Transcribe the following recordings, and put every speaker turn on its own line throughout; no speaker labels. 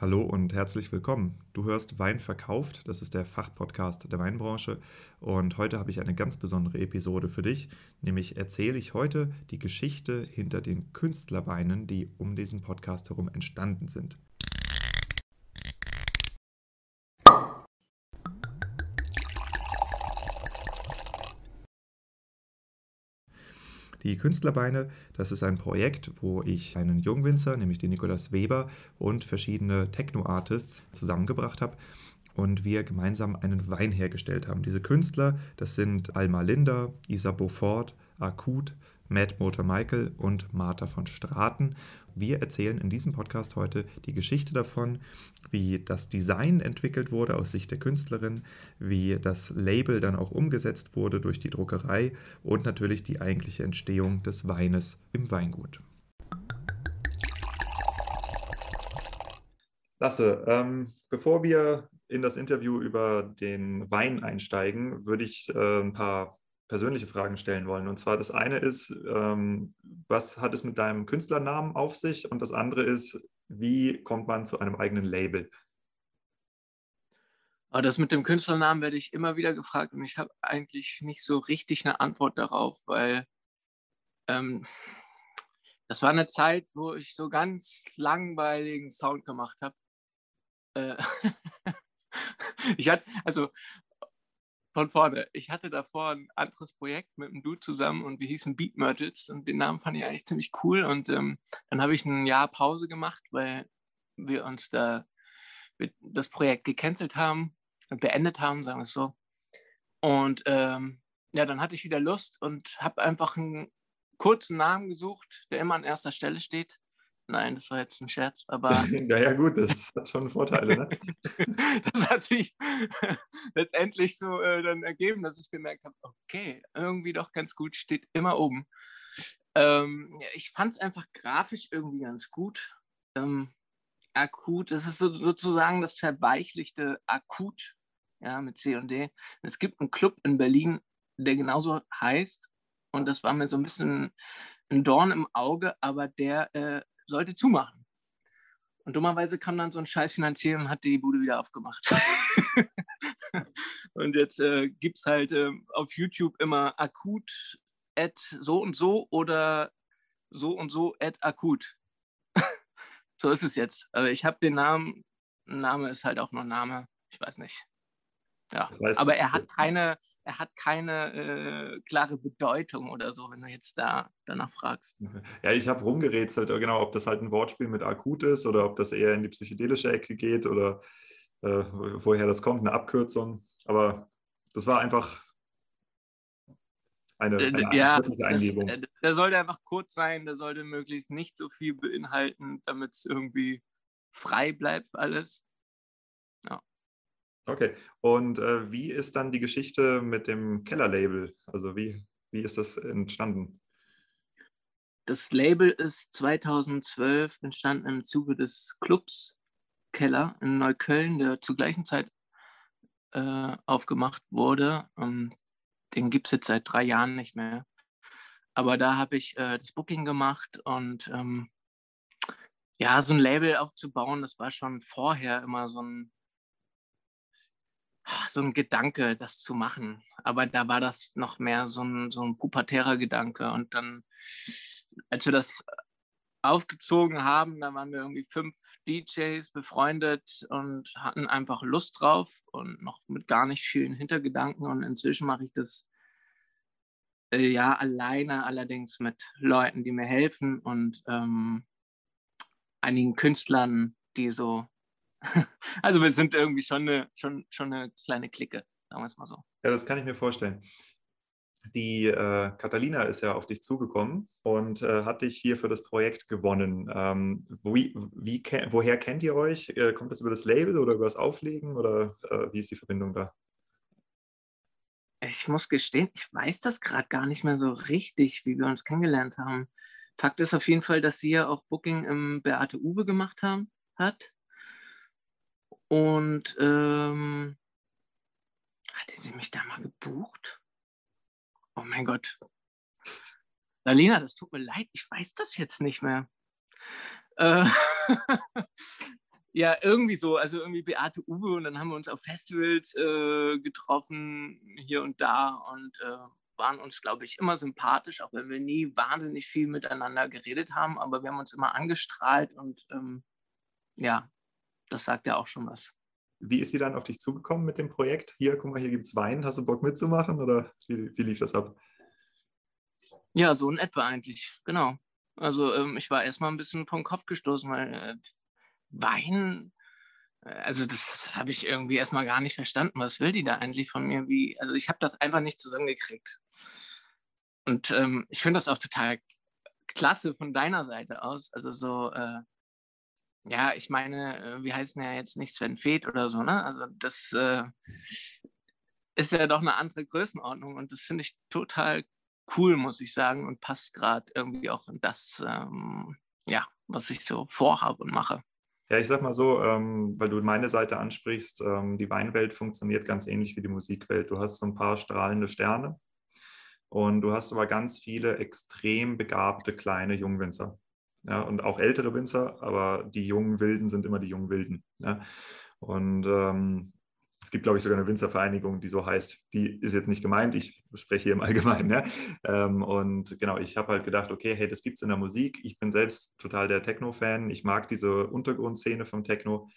Hallo und herzlich willkommen. Du hörst Wein verkauft, das ist der Fachpodcast der Weinbranche und heute habe ich eine ganz besondere Episode für dich, nämlich erzähle ich heute die Geschichte hinter den Künstlerweinen, die um diesen Podcast herum entstanden sind. Die Künstlerbeine, das ist ein Projekt, wo ich einen Jungwinzer, nämlich den Nikolaus Weber und verschiedene Techno-Artists zusammengebracht habe und wir gemeinsam einen Wein hergestellt haben. Diese Künstler, das sind Alma Linda, Isa Beaufort, Akut, Matt Motor Michael und Martha von Straten. Wir erzählen in diesem Podcast heute die Geschichte davon, wie das Design entwickelt wurde aus Sicht der Künstlerin, wie das Label dann auch umgesetzt wurde durch die Druckerei und natürlich die eigentliche Entstehung des Weines im Weingut. Lasse, ähm, bevor wir in das Interview über den Wein einsteigen, würde ich äh, ein paar persönliche Fragen stellen wollen. Und zwar das eine ist, ähm, was hat es mit deinem Künstlernamen auf sich? Und das andere ist, wie kommt man zu einem eigenen Label?
Aber das mit dem Künstlernamen werde ich immer wieder gefragt und ich habe eigentlich nicht so richtig eine Antwort darauf, weil ähm, das war eine Zeit, wo ich so ganz langweiligen Sound gemacht habe. Äh, ich hatte, also von vorne. Ich hatte davor ein anderes Projekt mit einem Dude zusammen und wir hießen Beat Mergels und den Namen fand ich eigentlich ziemlich cool. Und ähm, dann habe ich ein Jahr Pause gemacht, weil wir uns da das Projekt gecancelt haben beendet haben, sagen wir es so. Und ähm, ja, dann hatte ich wieder Lust und habe einfach einen kurzen Namen gesucht, der immer an erster Stelle steht. Nein, das war jetzt ein Scherz, aber.
naja, gut, das hat schon Vorteile, ne?
das hat sich letztendlich so äh, dann ergeben, dass ich gemerkt habe, okay, irgendwie doch ganz gut, steht immer oben. Ähm, ja, ich fand es einfach grafisch irgendwie ganz gut. Ähm, akut, das ist so, sozusagen das verweichlichte Akut, ja, mit C und D. Es gibt einen Club in Berlin, der genauso heißt. Und das war mir so ein bisschen ein Dorn im Auge, aber der äh, sollte zumachen. Und dummerweise kam dann so ein Scheiß finanzieren und hat die Bude wieder aufgemacht. und jetzt äh, gibt es halt äh, auf YouTube immer akut at so und so oder so und so at akut. so ist es jetzt. Aber ich habe den Namen, Name ist halt auch nur Name, ich weiß nicht. Ja, das heißt, aber er hat keine, er hat keine äh, klare Bedeutung oder so, wenn du jetzt da danach fragst.
Ja, ich habe rumgerätselt, äh, genau, ob das halt ein Wortspiel mit akut ist oder ob das eher in die psychedelische Ecke geht oder äh, woher das kommt, eine Abkürzung. Aber das war einfach eine, eine
ja, Eingebung. Äh, der sollte einfach kurz sein, der sollte möglichst nicht so viel beinhalten, damit es irgendwie frei bleibt alles.
Okay. Und äh, wie ist dann die Geschichte mit dem Keller-Label? Also wie, wie ist das entstanden?
Das Label ist 2012 entstanden im Zuge des Clubs Keller in Neukölln, der zur gleichen Zeit äh, aufgemacht wurde. Um, ähm, den gibt es jetzt seit drei Jahren nicht mehr. Aber da habe ich äh, das Booking gemacht und ähm, ja, so ein Label aufzubauen, das war schon vorher immer so ein so ein Gedanke, das zu machen. Aber da war das noch mehr so ein, so ein pubertärer Gedanke. Und dann, als wir das aufgezogen haben, da waren wir irgendwie fünf DJs befreundet und hatten einfach Lust drauf und noch mit gar nicht vielen Hintergedanken. Und inzwischen mache ich das äh, ja alleine, allerdings mit Leuten, die mir helfen und ähm, einigen Künstlern, die so Also wir sind irgendwie schon eine, schon, schon eine kleine Clique, sagen wir es mal so.
Ja, das kann ich mir vorstellen. Die äh, Catalina ist ja auf dich zugekommen und äh, hat dich hier für das Projekt gewonnen. Ähm, wie, wie, woher kennt ihr euch? Äh, kommt das über das Label oder über das Auflegen oder äh, wie ist die Verbindung da?
Ich muss gestehen, ich weiß das gerade gar nicht mehr so richtig, wie wir uns kennengelernt haben. Fakt ist auf jeden Fall, dass sie ja auch Booking im Beate Uwe gemacht haben, hat. Und ähm, hatte sie mich da mal gebucht? Oh mein Gott. Lalina, das tut mir leid, ich weiß das jetzt nicht mehr. Äh, ja, irgendwie so, also irgendwie Beate Uwe und dann haben wir uns auf Festivals äh, getroffen, hier und da und äh, waren uns, glaube ich, immer sympathisch, auch wenn wir nie wahnsinnig viel miteinander geredet haben, aber wir haben uns immer angestrahlt und ähm, ja, das sagt ja auch schon was.
Wie ist sie dann auf dich zugekommen mit dem Projekt? Hier, guck mal, hier gibt es Wein, hast du Bock mitzumachen oder wie, wie lief das ab?
Ja, so in etwa eigentlich, genau. Also ähm, ich war erstmal ein bisschen vom Kopf gestoßen, weil äh, Wein, äh, also das habe ich irgendwie erstmal gar nicht verstanden. Was will die da eigentlich von mir? Wie, also ich habe das einfach nicht zusammengekriegt. Und ähm, ich finde das auch total klasse von deiner Seite aus. Also so, äh, ja, ich meine, äh, wir heißen ja jetzt nicht Sven Feth oder so, ne? Also das äh, ist ja doch eine andere Größenordnung und das finde ich total cool, muss ich sagen, und passt gerade irgendwie auch in das, ähm, ja, was ich so vorhabe und mache.
Ja, ich sag mal so, ähm, weil du meine Seite ansprichst, ähm, die Weinwelt funktioniert ganz ähnlich wie die Musikwelt. Du hast so ein paar strahlende Sterne und du hast aber ganz viele extrem begabte kleine Jungwinzer. Ja, und auch ältere Winzer, aber die jungen Wilden sind immer die jungen Wilden. Ja. Und ähm, es gibt, glaube ich, sogar eine Winzervereinigung, die so heißt. Die ist jetzt nicht gemeint, ich spreche hier im Allgemeinen. Ne? Ähm, und genau, ich habe halt gedacht, okay, hey, das gibt es in der Musik. Ich bin selbst total der Techno-Fan. Ich mag diese Untergrundszene vom Techno.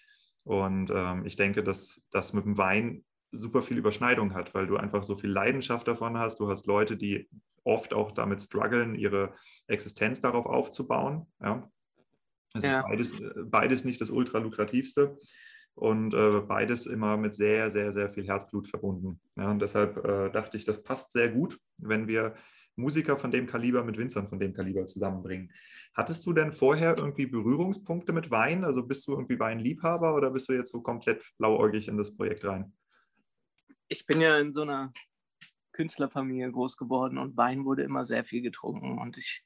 Und ähm, ich denke, dass das mit dem Wein super viel Überschneidung hat, weil du einfach so viel Leidenschaft davon hast. Du hast Leute, die oft auch damit strugglen, ihre Existenz darauf aufzubauen. Ja. Es ja. ist beides, beides nicht das ultra lukrativste und äh, beides immer mit sehr, sehr, sehr viel Herzblut verbunden. Ja, und deshalb äh, dachte ich, das passt sehr gut, wenn wir Musiker von dem Kaliber mit Winzern von dem Kaliber zusammenbringen. Hattest du denn vorher irgendwie Berührungspunkte mit Wein? Also bist du irgendwie Weinliebhaber oder bist du jetzt so komplett blauäugig in das Projekt rein?
Ich bin ja in so einer Künstlerfamilie groß geworden und Wein wurde immer sehr viel getrunken. Und ich,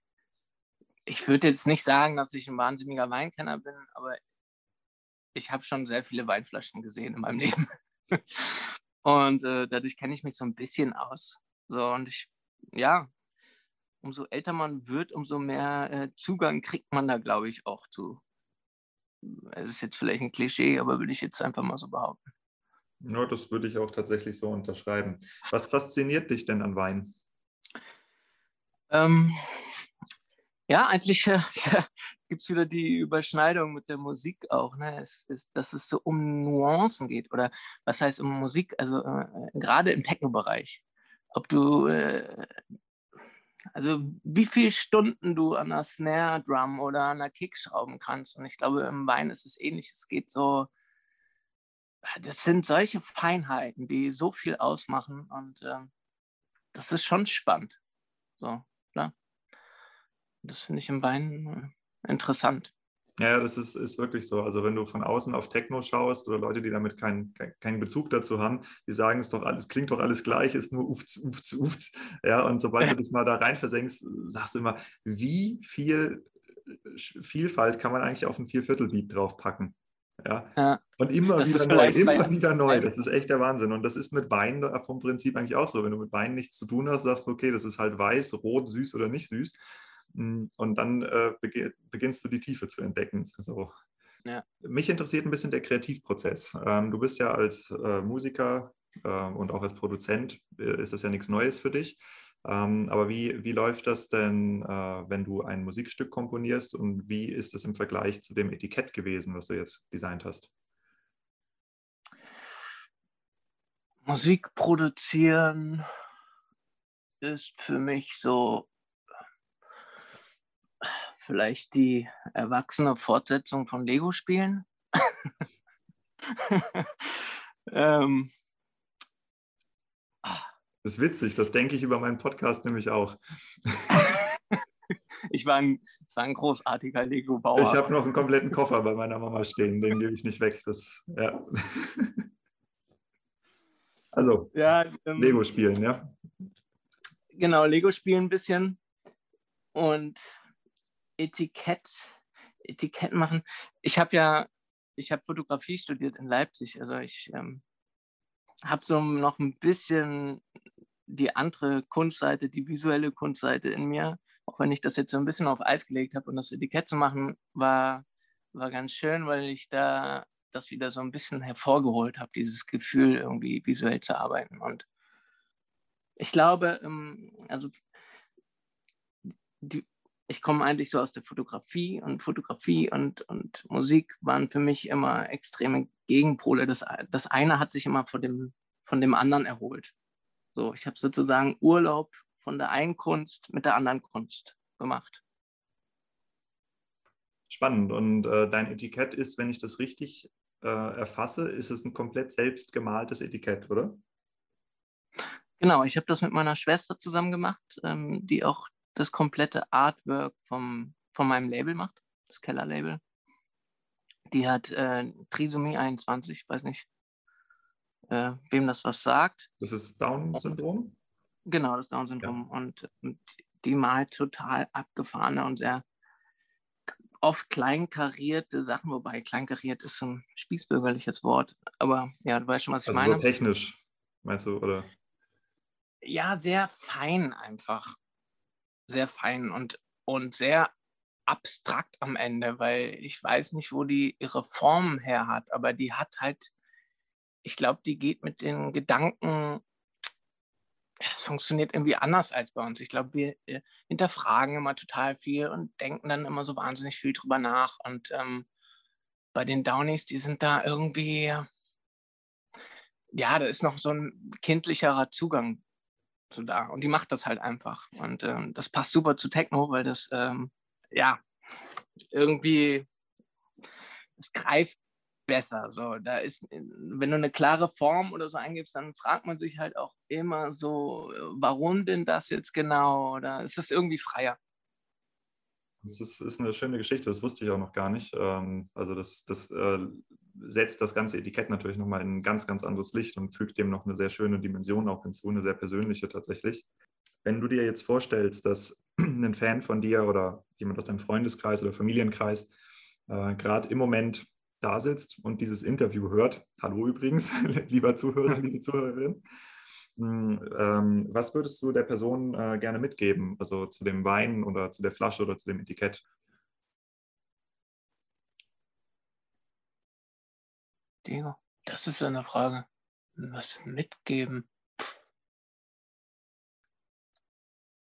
ich würde jetzt nicht sagen, dass ich ein wahnsinniger Weinkenner bin, aber ich habe schon sehr viele Weinflaschen gesehen in meinem Leben. und äh, dadurch kenne ich mich so ein bisschen aus. So, und ich, ja, umso älter man wird, umso mehr äh, Zugang kriegt man da, glaube ich, auch zu. Es ist jetzt vielleicht ein Klischee, aber würde ich jetzt einfach mal so behaupten.
Ja, das würde ich auch tatsächlich so unterschreiben. Was fasziniert dich denn an Wein?
Ähm, ja, eigentlich äh, gibt es wieder die Überschneidung mit der Musik auch, ne? es, es, dass es so um Nuancen geht oder was heißt um Musik, also äh, gerade im Techno-Bereich. Ob du, äh, also wie viele Stunden du an einer Snare-Drum oder an einer Kick schrauben kannst. Und ich glaube, im Wein ist es ähnlich. Es geht so, das sind solche Feinheiten, die so viel ausmachen und äh, das ist schon spannend. So, klar. Das finde ich im Wein äh, interessant.
Ja, das ist, ist wirklich so. Also wenn du von außen auf Techno schaust oder Leute, die damit keinen kein Bezug dazu haben, die sagen, es doch alles, klingt doch alles gleich, ist nur ufts, ufts, ufts. Ja, und sobald ja. du dich mal da rein versenkst, sagst du immer, wie viel Vielfalt kann man eigentlich auf ein Vierviertelbeat draufpacken? Ja. ja. Und immer das wieder neu, immer wieder neu. Das ist echt der Wahnsinn. Und das ist mit Wein vom Prinzip eigentlich auch so. Wenn du mit Wein nichts zu tun hast, sagst du, okay, das ist halt weiß, rot, süß oder nicht süß. Mm, und dann äh, beginnst du die Tiefe zu entdecken. Also, ja. Mich interessiert ein bisschen der Kreativprozess. Ähm, du bist ja als äh, Musiker äh, und auch als Produzent, äh, ist das ja nichts Neues für dich. Ähm, aber wie, wie läuft das denn, äh, wenn du ein Musikstück komponierst und wie ist es im Vergleich zu dem Etikett gewesen, was du jetzt designt hast?
Musik produzieren ist für mich so vielleicht die erwachsene Fortsetzung von Lego-Spielen.
ähm. Das ist witzig, das denke ich über meinen Podcast nämlich auch.
ich war ein, war ein großartiger Lego-Bauer.
Ich habe noch einen kompletten Koffer bei meiner Mama stehen, den gebe ich nicht weg. Das, ja. Also, ja, ähm, Lego spielen, ja.
Genau, Lego spielen ein bisschen. Und Etikett, Etikett machen. Ich habe ja, ich habe Fotografie studiert in Leipzig. Also ich ähm, habe so noch ein bisschen die andere Kunstseite, die visuelle Kunstseite in mir. Auch wenn ich das jetzt so ein bisschen auf Eis gelegt habe und das Etikett zu machen, war war ganz schön, weil ich da das wieder so ein bisschen hervorgeholt habe, dieses Gefühl, irgendwie visuell zu arbeiten. Und ich glaube, ähm, also die, ich komme eigentlich so aus der Fotografie und Fotografie und, und Musik waren für mich immer extreme Gegenpole. Das, das eine hat sich immer von dem, von dem anderen erholt. So, ich habe sozusagen Urlaub von der einen Kunst mit der anderen Kunst gemacht.
Spannend. Und äh, dein Etikett ist, wenn ich das richtig äh, erfasse, ist es ein komplett selbst gemaltes Etikett, oder?
Genau, ich habe das mit meiner Schwester zusammen gemacht, ähm, die auch das komplette Artwork vom, von meinem Label macht, das Keller-Label. Die hat äh, Trisomie 21, weiß nicht, äh, wem das was sagt.
Das ist Down-Syndrom?
Genau, das Down-Syndrom. Ja. Und, und, die malt total abgefahrene und sehr oft kleinkarierte Sachen, wobei kleinkariert ist so ein spießbürgerliches Wort. Aber ja, du weißt schon, was ich also meine.
So technisch, meinst du, oder?
Ja, sehr fein einfach. Sehr fein und, und sehr abstrakt am Ende, weil ich weiß nicht, wo die ihre Form her hat, aber die hat halt, ich glaube, die geht mit den Gedanken es funktioniert irgendwie anders als bei uns. Ich glaube, wir äh, hinterfragen immer total viel und denken dann immer so wahnsinnig viel drüber nach. Und ähm, bei den Downies, die sind da irgendwie, ja, da ist noch so ein kindlicherer Zugang so da. Und die macht das halt einfach. Und ähm, das passt super zu Techno, weil das, ähm, ja, irgendwie, es greift besser. So, da ist, wenn du eine klare Form oder so eingibst, dann fragt man sich halt auch immer so, warum denn das jetzt genau? Oder ist das irgendwie freier?
Das ist, ist eine schöne Geschichte, das wusste ich auch noch gar nicht. Ähm, also das, das äh, setzt das ganze Etikett natürlich nochmal in ein ganz, ganz anderes Licht und fügt dem noch eine sehr schöne Dimension auch hinzu, eine sehr persönliche tatsächlich. Wenn du dir jetzt vorstellst, dass ein Fan von dir oder jemand aus deinem Freundeskreis oder Familienkreis äh, gerade im Moment da sitzt und dieses Interview hört, hallo übrigens, lieber Zuhörer, liebe Zuhörerin, hm, ähm, was würdest du der Person äh, gerne mitgeben, also zu dem Wein oder zu der Flasche oder zu dem Etikett?
Diego, das ist eine Frage. Was mitgeben?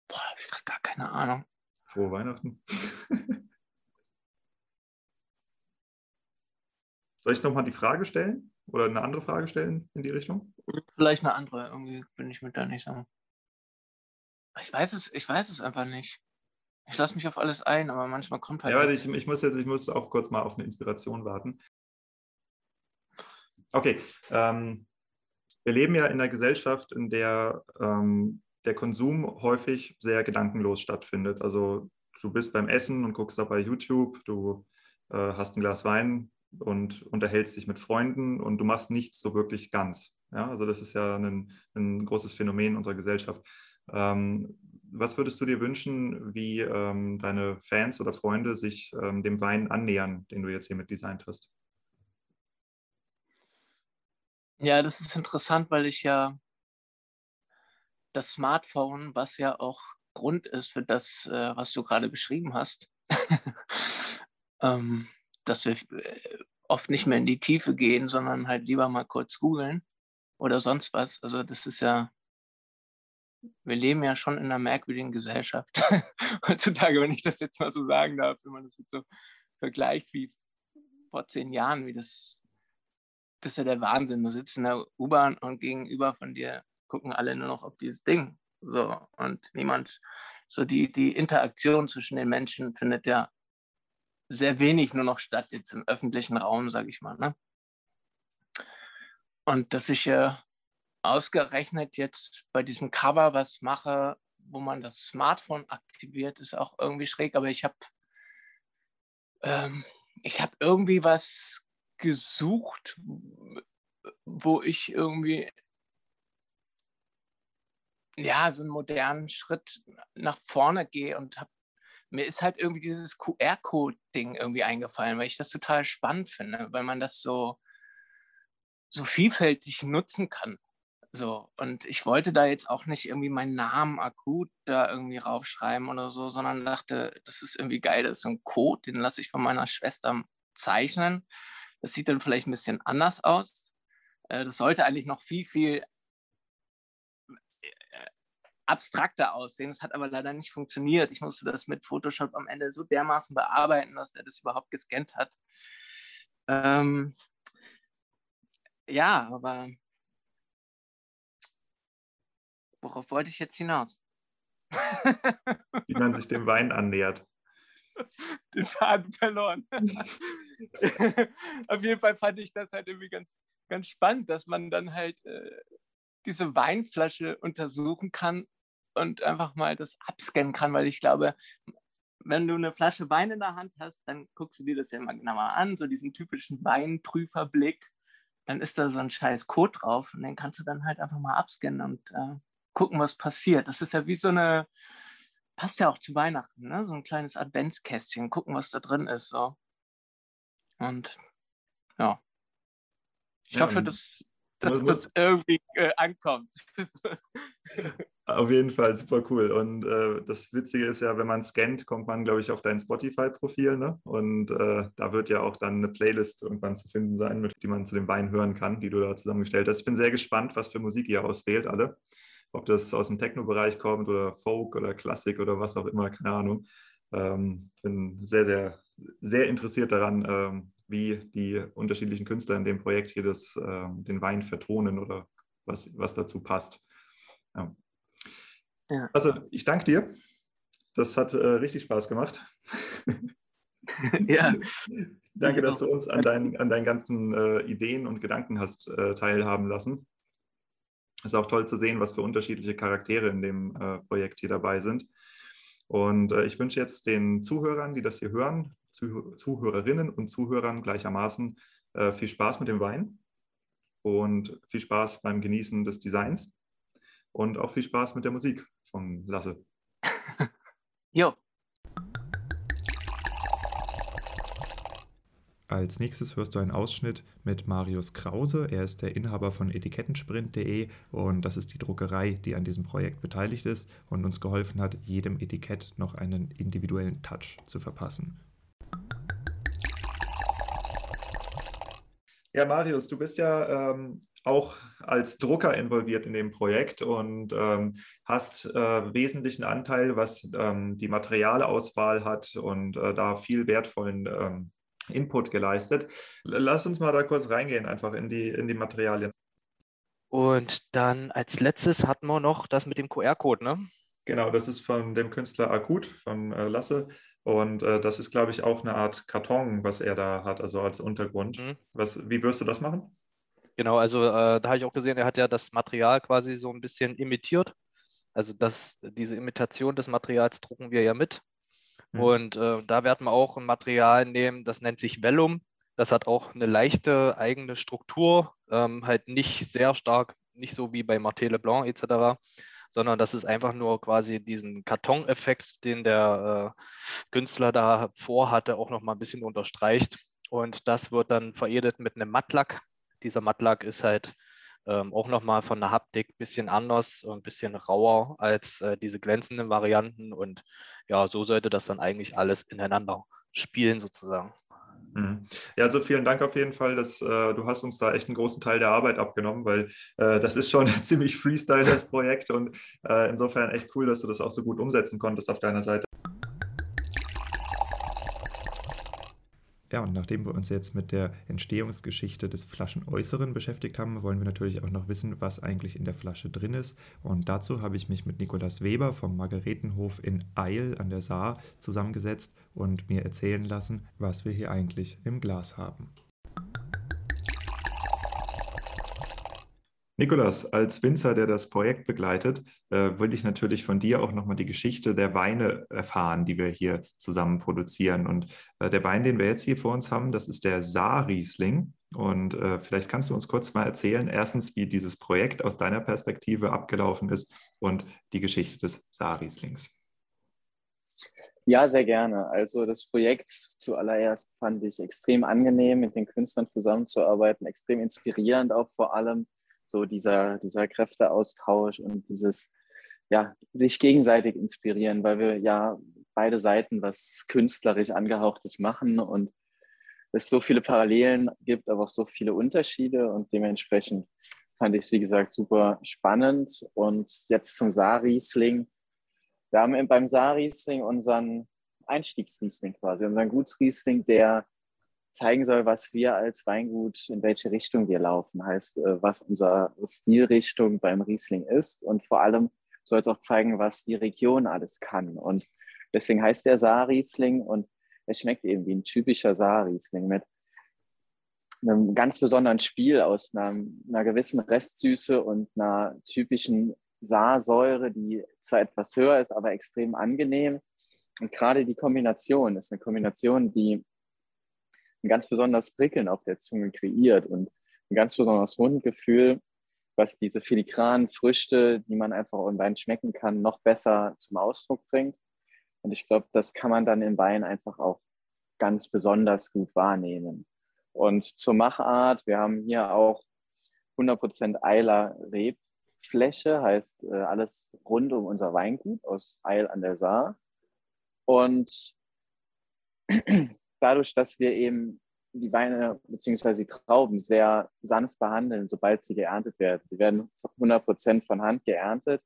Boah, ich habe gar keine Ahnung.
Frohe Weihnachten. Soll ich nochmal die Frage stellen oder eine andere Frage stellen in die Richtung?
Vielleicht eine andere. Irgendwie bin ich mit da nicht so. Ich weiß es, ich weiß es einfach nicht. Ich lasse mich auf alles ein, aber manchmal kommt halt.
Ja, ich, ich, muss jetzt, ich muss auch kurz mal auf eine Inspiration warten. Okay. Ähm, wir leben ja in einer Gesellschaft, in der ähm, der Konsum häufig sehr gedankenlos stattfindet. Also du bist beim Essen und guckst da bei YouTube, du äh, hast ein Glas Wein, und unterhältst dich mit Freunden und du machst nichts so wirklich ganz. Ja, also das ist ja ein, ein großes Phänomen unserer Gesellschaft. Ähm, was würdest du dir wünschen, wie ähm, deine Fans oder Freunde sich ähm, dem Wein annähern, den du jetzt hier mit designt hast?
Ja, das ist interessant, weil ich ja das Smartphone, was ja auch Grund ist für das, äh, was du gerade beschrieben hast, ähm, dass wir äh, oft nicht mehr in die Tiefe gehen, sondern halt lieber mal kurz googeln oder sonst was. Also das ist ja, wir leben ja schon in einer merkwürdigen Gesellschaft heutzutage, wenn ich das jetzt mal so sagen darf, wenn man das jetzt so vergleicht wie vor zehn Jahren, wie das, das ist ja der Wahnsinn. Du sitzt in der U-Bahn und gegenüber von dir gucken alle nur noch auf dieses Ding. So, und niemand, so die, die Interaktion zwischen den Menschen findet ja sehr wenig nur noch statt jetzt im öffentlichen Raum, sage ich mal. Ne? Und dass ich äh, ausgerechnet jetzt bei diesem Cover was mache, wo man das Smartphone aktiviert, ist auch irgendwie schräg, aber ich habe ähm, ich irgendwie was gesucht, wo ich irgendwie ja so einen modernen Schritt nach vorne gehe und habe mir ist halt irgendwie dieses QR-Code-Ding irgendwie eingefallen, weil ich das total spannend finde, weil man das so, so vielfältig nutzen kann. So, und ich wollte da jetzt auch nicht irgendwie meinen Namen akut da irgendwie raufschreiben oder so, sondern dachte, das ist irgendwie geil, das ist so ein Code, den lasse ich von meiner Schwester zeichnen. Das sieht dann vielleicht ein bisschen anders aus. Äh, das sollte eigentlich noch viel, viel abstrakter aussehen. Das hat aber leider nicht funktioniert. Ich musste das mit Photoshop am Ende so dermaßen bearbeiten, dass der das überhaupt gescannt hat. Ähm, ja, aber worauf wollte ich jetzt hinaus?
Wie man sich dem Wein annähert.
Den Faden verloren. Auf jeden Fall fand ich das halt irgendwie ganz, ganz spannend, dass man dann halt äh, diese Weinflasche untersuchen kann und einfach mal das abscannen kann, weil ich glaube, wenn du eine Flasche Wein in der Hand hast, dann guckst du dir das ja mal genauer an, so diesen typischen Weinprüferblick. Dann ist da so ein scheiß Code drauf und den kannst du dann halt einfach mal abscannen und äh, gucken, was passiert. Das ist ja wie so eine, passt ja auch zu Weihnachten, ne? so ein kleines Adventskästchen, gucken, was da drin ist. So. Und ja, ich ja, hoffe, dass, dass das irgendwie äh, ankommt.
Auf jeden Fall, super cool. Und äh, das Witzige ist ja, wenn man scannt, kommt man, glaube ich, auf dein Spotify-Profil. Ne? Und äh, da wird ja auch dann eine Playlist irgendwann zu finden sein, mit die man zu dem Wein hören kann, die du da zusammengestellt hast. Ich bin sehr gespannt, was für Musik ihr auswählt, alle ob das aus dem Techno-Bereich kommt oder Folk oder Klassik oder was auch immer, keine Ahnung. Ähm, bin sehr, sehr, sehr interessiert daran, ähm, wie die unterschiedlichen Künstler in dem Projekt hier das, äh, den Wein vertonen oder was, was dazu passt. Ja. Ja. Also, ich danke dir. Das hat äh, richtig Spaß gemacht. ja. Danke, dass du uns an, dein, an deinen ganzen äh, Ideen und Gedanken hast äh, teilhaben lassen. Es ist auch toll zu sehen, was für unterschiedliche Charaktere in dem äh, Projekt hier dabei sind. Und äh, ich wünsche jetzt den Zuhörern, die das hier hören, Zuh Zuhörerinnen und Zuhörern gleichermaßen äh, viel Spaß mit dem Wein und viel Spaß beim Genießen des Designs und auch viel Spaß mit der Musik von Lasse.
jo,
Als nächstes hörst du einen Ausschnitt mit Marius Krause. Er ist der Inhaber von etikettensprint.de und das ist die Druckerei, die an diesem Projekt beteiligt ist und uns geholfen hat, jedem Etikett noch einen individuellen Touch zu verpassen. Ja, Marius, du bist ja ähm, auch als Drucker involviert in dem Projekt und ähm, hast äh, wesentlichen Anteil, was ähm, die Materialauswahl hat und äh, da viel wertvollen ähm, Input geleistet. Lass uns mal da kurz reingehen, einfach in die, in die Materialien.
Und dann als letztes hatten wir noch das mit dem QR-Code, ne?
Genau, das ist von dem Künstler Akut, von äh, Lasse. Und äh, das ist, glaube ich, auch eine Art Karton, was er da hat, also als Untergrund. Mhm. Was, wie wirst du das machen?
Genau, also äh, da habe ich auch gesehen, er hat ja das Material quasi so ein bisschen imitiert. Also das, diese Imitation des Materials drucken wir ja mit. Mhm. Und äh, da werden wir auch ein Material nehmen, das nennt sich Vellum. Das hat auch eine leichte eigene Struktur, ähm, halt nicht sehr stark, nicht so wie bei Marté Leblanc etc., sondern das ist einfach nur quasi diesen Kartoneffekt, den der äh, Künstler da vorhatte, auch noch mal ein bisschen unterstreicht. Und das wird dann veredelt mit einem Mattlack. Dieser Mattlack ist halt ähm, auch nochmal von der Haptik ein bisschen anders und ein bisschen rauer als äh, diese glänzenden Varianten. Und ja, so sollte das dann eigentlich alles ineinander spielen sozusagen.
Mhm. Ja, also vielen Dank auf jeden Fall, dass äh, du hast uns da echt einen großen Teil der Arbeit abgenommen, weil äh, das ist schon ziemlich Freestyle, das Projekt und äh, insofern echt cool, dass du das auch so gut umsetzen konntest auf deiner Seite. Ja, und nachdem wir uns jetzt mit der Entstehungsgeschichte des Flaschenäußeren beschäftigt haben, wollen wir natürlich auch noch wissen, was eigentlich in der Flasche drin ist. Und dazu habe ich mich mit Nikolaus Weber vom Margaretenhof in Eil an der Saar zusammengesetzt und mir erzählen lassen, was wir hier eigentlich im Glas haben. Nikolas, als Winzer, der das Projekt begleitet, äh, würde ich natürlich von dir auch nochmal die Geschichte der Weine erfahren, die wir hier zusammen produzieren. Und äh, der Wein, den wir jetzt hier vor uns haben, das ist der Saar-Riesling. Und äh, vielleicht kannst du uns kurz mal erzählen, erstens, wie dieses Projekt aus deiner Perspektive abgelaufen ist und die Geschichte des Saar-Rieslings.
Ja, sehr gerne. Also das Projekt zuallererst fand ich extrem angenehm, mit den Künstlern zusammenzuarbeiten, extrem inspirierend auch vor allem so dieser, dieser Kräfteaustausch und dieses, ja, sich gegenseitig inspirieren, weil wir ja beide Seiten was künstlerisch angehauchtes machen und es so viele Parallelen gibt, aber auch so viele Unterschiede und dementsprechend fand ich es, wie gesagt, super spannend. Und jetzt zum Saarriesling. Wir haben beim Saarriesling unseren Einstiegsriesling quasi, unseren Gutsriesling, der zeigen soll, was wir als Weingut, in welche Richtung wir laufen, heißt, äh, was unsere Stilrichtung beim Riesling ist und vor allem soll es auch zeigen, was die Region alles kann. Und deswegen heißt der Saarriesling und er schmeckt eben wie ein typischer Saarriesling mit einem ganz besonderen Spiel aus einer, einer gewissen Restsüße und einer typischen Saarsäure, die zwar etwas höher ist, aber extrem angenehm. Und gerade die Kombination ist eine Kombination, die ein ganz besonderes Prickeln auf der Zunge kreiert und ein ganz besonderes Mundgefühl, was diese filigranen Früchte, die man einfach im Wein schmecken kann, noch besser zum Ausdruck bringt. Und ich glaube, das kann man dann im Wein einfach auch ganz besonders gut wahrnehmen. Und zur Machart, wir haben hier auch 100% Eiler Rebfläche, heißt äh, alles rund um unser Weingut aus Eil an der Saar. Und dadurch, dass wir eben die Weine bzw. die Trauben sehr sanft behandeln, sobald sie geerntet werden. Sie werden 100% von Hand geerntet,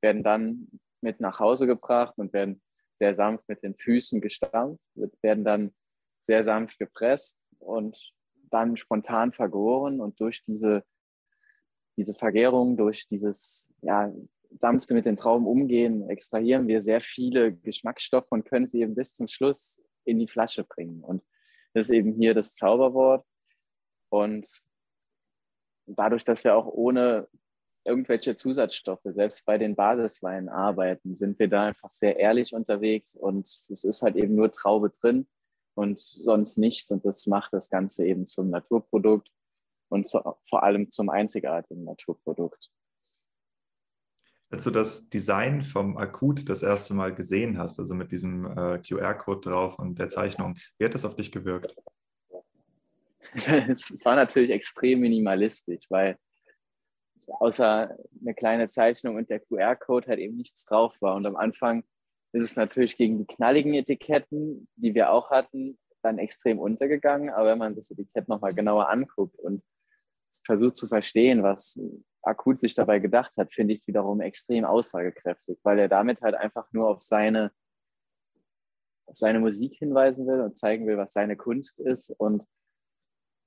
werden dann mit nach Hause gebracht und werden sehr sanft mit den Füßen gestampft, werden dann sehr sanft gepresst und dann spontan vergoren und durch diese, diese Vergärung, durch dieses ja, sanfte mit den Trauben umgehen, extrahieren wir sehr viele Geschmacksstoffe und können sie eben bis zum Schluss in die Flasche bringen. Und das ist eben hier das Zauberwort. Und dadurch, dass wir auch ohne irgendwelche Zusatzstoffe, selbst bei den Basisweinen arbeiten, sind wir da einfach sehr ehrlich unterwegs und es ist halt eben nur Traube drin und sonst nichts. Und das macht das Ganze eben zum Naturprodukt und zu, vor allem zum einzigartigen Naturprodukt.
Als du das Design vom Akut das erste Mal gesehen hast, also mit diesem äh, QR-Code drauf und der Zeichnung, wie hat das auf dich gewirkt?
es war natürlich extrem minimalistisch, weil außer eine kleine Zeichnung und der QR-Code halt eben nichts drauf war. Und am Anfang ist es natürlich gegen die knalligen Etiketten, die wir auch hatten, dann extrem untergegangen. Aber wenn man das Etikett nochmal genauer anguckt und versucht zu verstehen, was Akut sich dabei gedacht hat, finde ich es wiederum extrem aussagekräftig, weil er damit halt einfach nur auf seine, auf seine Musik hinweisen will und zeigen will, was seine Kunst ist. Und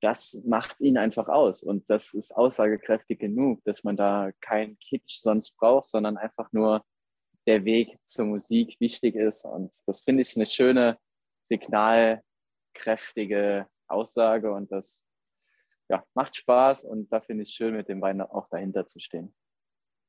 das macht ihn einfach aus. Und das ist aussagekräftig genug, dass man da keinen Kitsch sonst braucht, sondern einfach nur der Weg zur Musik wichtig ist. Und das finde ich eine schöne, signalkräftige Aussage. Und das ja, macht Spaß und da finde ich es schön, mit dem Wein auch dahinter zu stehen.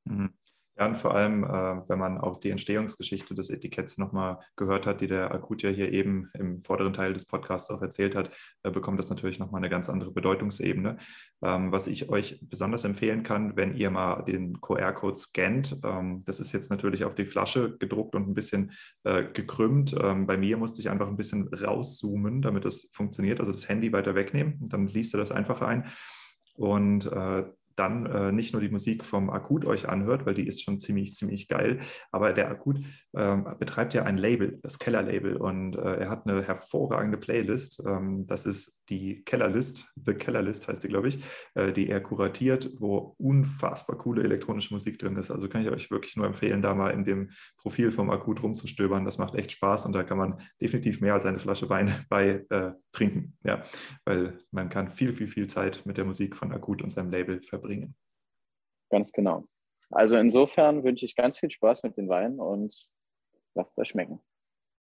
Mhm. Ja, und vor allem, äh, wenn man auch die Entstehungsgeschichte des Etiketts nochmal gehört hat, die der Akut ja hier eben im vorderen Teil des Podcasts auch erzählt hat, äh, bekommt das natürlich nochmal eine ganz andere Bedeutungsebene. Ähm, was ich euch besonders empfehlen kann, wenn ihr mal den QR-Code scannt, ähm, das ist jetzt natürlich auf die Flasche gedruckt und ein bisschen äh, gekrümmt. Ähm, bei mir musste ich einfach ein bisschen rauszoomen, damit das funktioniert, also das Handy weiter wegnehmen und dann liest ihr das einfach ein. Und äh, dann äh, nicht nur die Musik vom Akut euch anhört, weil die ist schon ziemlich, ziemlich geil, aber der Akut äh, betreibt ja ein Label, das Keller-Label und äh, er hat eine hervorragende Playlist. Ähm, das ist die Kellerlist, The Kellerlist heißt die, glaube ich, äh, die er kuratiert, wo unfassbar coole elektronische Musik drin ist. Also kann ich euch wirklich nur empfehlen, da mal in dem Profil vom Akut rumzustöbern. Das macht echt Spaß und da kann man definitiv mehr als eine Flasche Wein bei äh, trinken, ja, weil man kann viel, viel, viel Zeit mit der Musik von Akut und seinem Label verbringen bringen.
Ganz genau. Also insofern wünsche ich ganz viel Spaß mit den Weinen und lasst es euch schmecken.